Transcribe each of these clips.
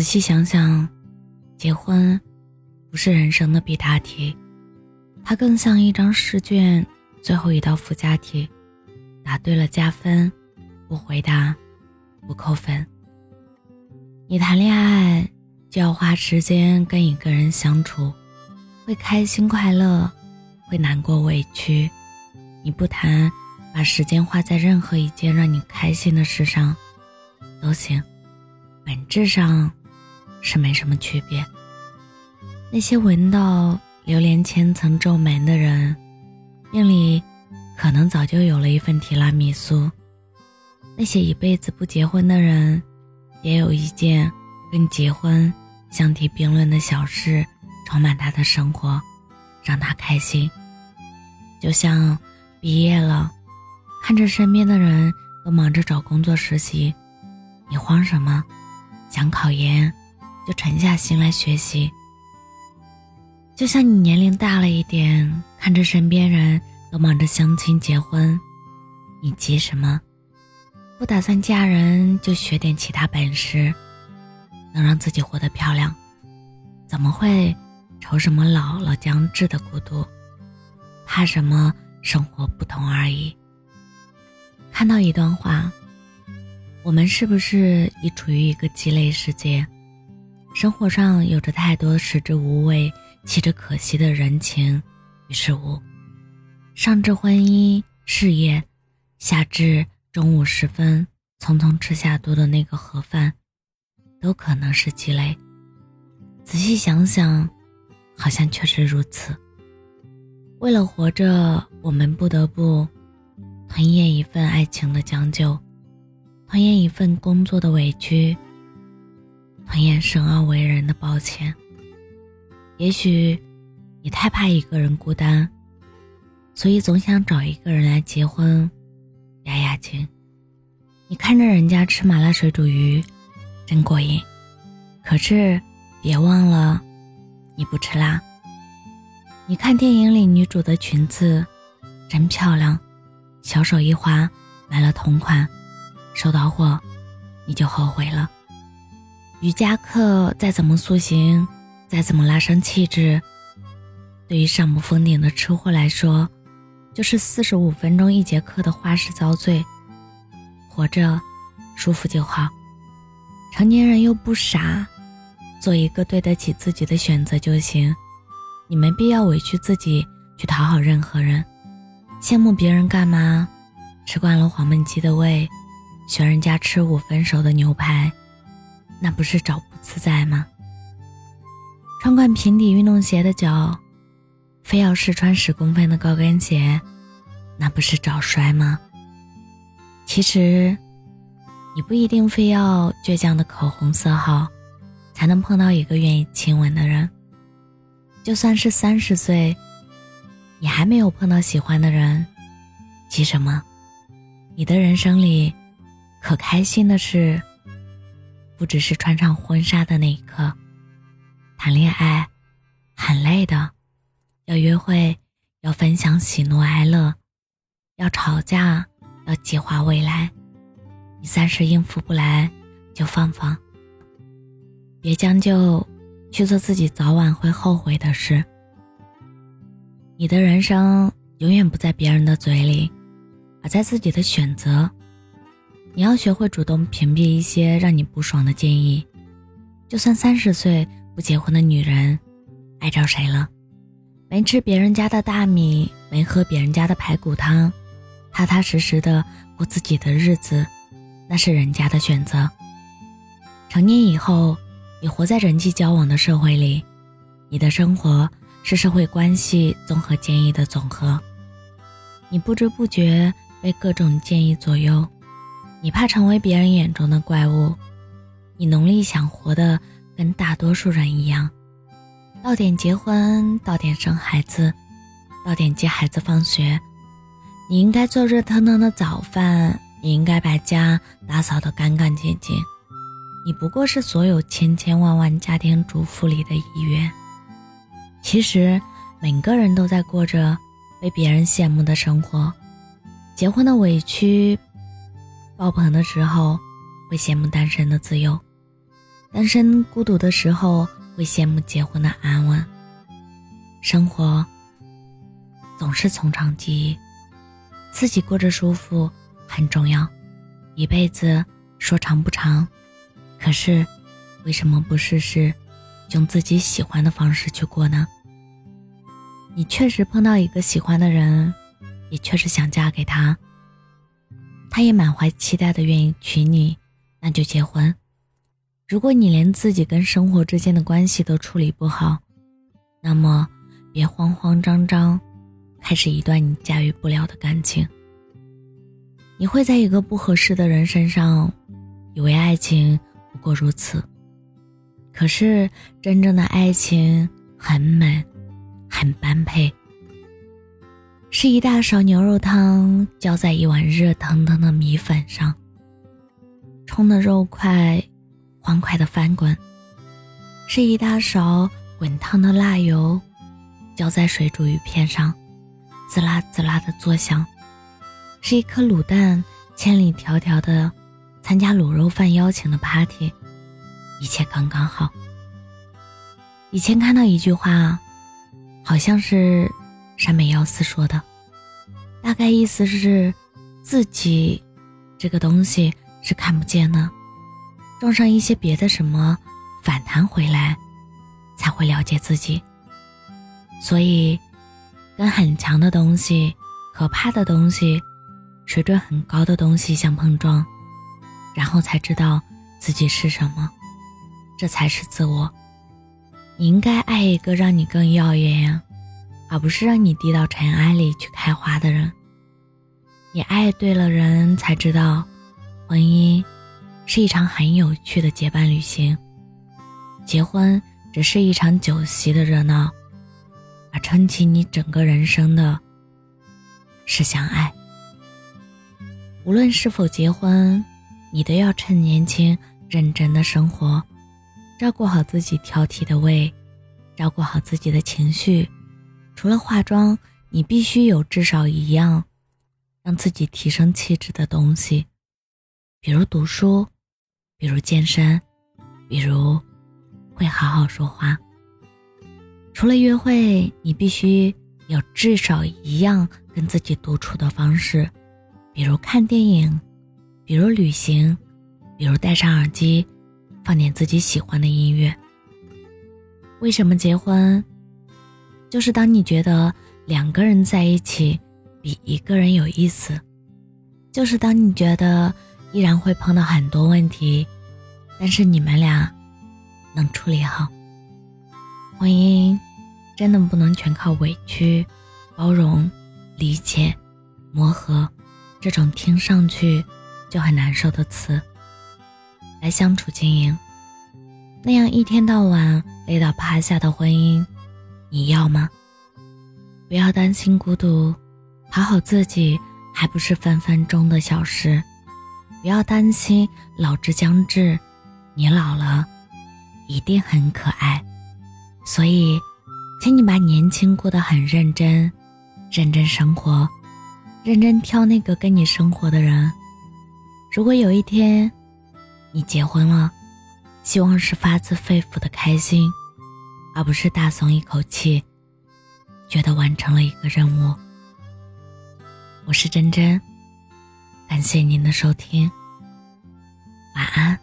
仔细想想，结婚不是人生的必答题，它更像一张试卷最后一道附加题，答对了加分，不回答不扣分。你谈恋爱就要花时间跟一个人相处，会开心快乐，会难过委屈。你不谈，把时间花在任何一件让你开心的事上，都行。本质上是没什么区别。那些闻到榴莲千层皱眉的人，命里可能早就有了一份提拉米苏；那些一辈子不结婚的人，也有一件跟结婚相提并论的小事，充满他的生活，让他开心。就像毕业了，看着身边的人都忙着找工作实习，你慌什么？想考研，就沉下心来学习。就像你年龄大了一点，看着身边人都忙着相亲结婚，你急什么？不打算嫁人，就学点其他本事，能让自己活得漂亮。怎么会愁什么老了将至的孤独？怕什么生活不同而已？看到一段话。我们是不是已处于一个鸡肋世界？生活上有着太多食之无味、弃之可惜的人情与事物，上至婚姻事业，下至中午时分匆匆吃下肚的那个盒饭，都可能是鸡肋。仔细想想，好像确实如此。为了活着，我们不得不吞咽一份爱情的将就。吞咽一份工作的委屈，吞咽生而为人的抱歉。也许你太怕一个人孤单，所以总想找一个人来结婚，压压惊。你看着人家吃麻辣水煮鱼，真过瘾。可是别忘了，你不吃辣。你看电影里女主的裙子真漂亮，小手一滑，买了同款。收到货，你就后悔了。瑜伽课再怎么塑形，再怎么拉升气质，对于上不封顶的吃货来说，就是四十五分钟一节课的花式遭罪。活着，舒服就好。成年人又不傻，做一个对得起自己的选择就行。你没必要委屈自己去讨好任何人。羡慕别人干嘛？吃惯了黄焖鸡的胃。学人家吃五分熟的牛排，那不是找不自在吗？穿惯平底运动鞋的脚，非要试穿十公分的高跟鞋，那不是找摔吗？其实，你不一定非要倔强的口红色号，才能碰到一个愿意亲吻的人。就算是三十岁，你还没有碰到喜欢的人，急什么？你的人生里。可开心的事，不只是穿上婚纱的那一刻。谈恋爱很累的，要约会，要分享喜怒哀乐，要吵架，要计划未来。你暂时应付不来，就放放。别将就，去做自己早晚会后悔的事。你的人生永远不在别人的嘴里，而在自己的选择。你要学会主动屏蔽一些让你不爽的建议，就算三十岁不结婚的女人，爱着谁了？没吃别人家的大米，没喝别人家的排骨汤，踏踏实实的过自己的日子，那是人家的选择。成年以后，你活在人际交往的社会里，你的生活是社会关系综合建议的总和，你不知不觉被各种建议左右。你怕成为别人眼中的怪物，你努力想活得跟大多数人一样，到点结婚，到点生孩子，到点接孩子放学。你应该做热腾腾的早饭，你应该把家打扫得干干净净。你不过是所有千千万万家庭主妇里的一员。其实每个人都在过着被别人羡慕的生活，结婚的委屈。爆棚的时候，会羡慕单身的自由；单身孤独的时候会羡慕结婚的安稳。生活总是从长计议，自己过着舒服很重要。一辈子说长不长，可是为什么不试试用自己喜欢的方式去过呢？你确实碰到一个喜欢的人，也确实想嫁给他，他也满怀期待的愿意娶你，那就结婚。如果你连自己跟生活之间的关系都处理不好，那么。别慌慌张张，开始一段你驾驭不了的感情。你会在一个不合适的人身上，以为爱情不过如此。可是真正的爱情很美，很般配，是一大勺牛肉汤浇在一碗热腾腾的米粉上，冲的肉块欢快的翻滚，是一大勺滚烫的辣油。浇在水煮鱼片上，滋啦滋啦的作响，是一颗卤蛋千里迢迢的参加卤肉饭邀请的 party，一切刚刚好。以前看到一句话，好像是山本耀司说的，大概意思是自己这个东西是看不见的，撞上一些别的什么反弹回来，才会了解自己。所以，跟很强的东西、可怕的东西、水准很高的东西相碰撞，然后才知道自己是什么，这才是自我。你应该爱一个让你更耀眼呀，而不是让你低到尘埃里去开花的人。你爱对了人，才知道，婚姻是一场很有趣的结伴旅行。结婚只是一场酒席的热闹。而撑起你整个人生的，是相爱。无论是否结婚，你都要趁年轻认真的生活，照顾好自己挑剔的胃，照顾好自己的情绪。除了化妆，你必须有至少一样让自己提升气质的东西，比如读书，比如健身，比如会好好说话。除了约会，你必须有至少一样跟自己独处的方式，比如看电影，比如旅行，比如戴上耳机，放点自己喜欢的音乐。为什么结婚？就是当你觉得两个人在一起比一个人有意思，就是当你觉得依然会碰到很多问题，但是你们俩能处理好。婚姻真的不能全靠委屈、包容、理解、磨合这种听上去就很难受的词来相处经营。那样一天到晚累到趴下的婚姻，你要吗？不要担心孤独，讨好自己还不是分分钟的小事。不要担心老之将至，你老了一定很可爱。所以，请你把年轻过得很认真，认真生活，认真挑那个跟你生活的人。如果有一天你结婚了，希望是发自肺腑的开心，而不是大松一口气，觉得完成了一个任务。我是真真，感谢您的收听，晚安。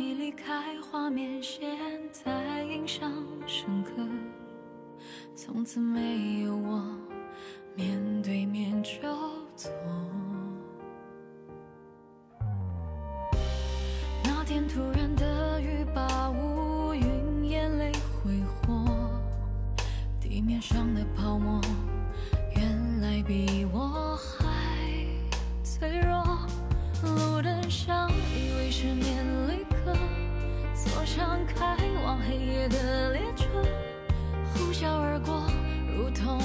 你离开画面现在印象深刻从此没有我面对面交错那天突然的雨把乌云眼泪挥霍地面上的泡沫原来比我还脆弱。路灯下以为是面开往黑夜的列车呼啸而过，如同。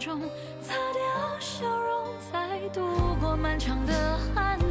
擦掉笑容，再度过漫长的寒冬。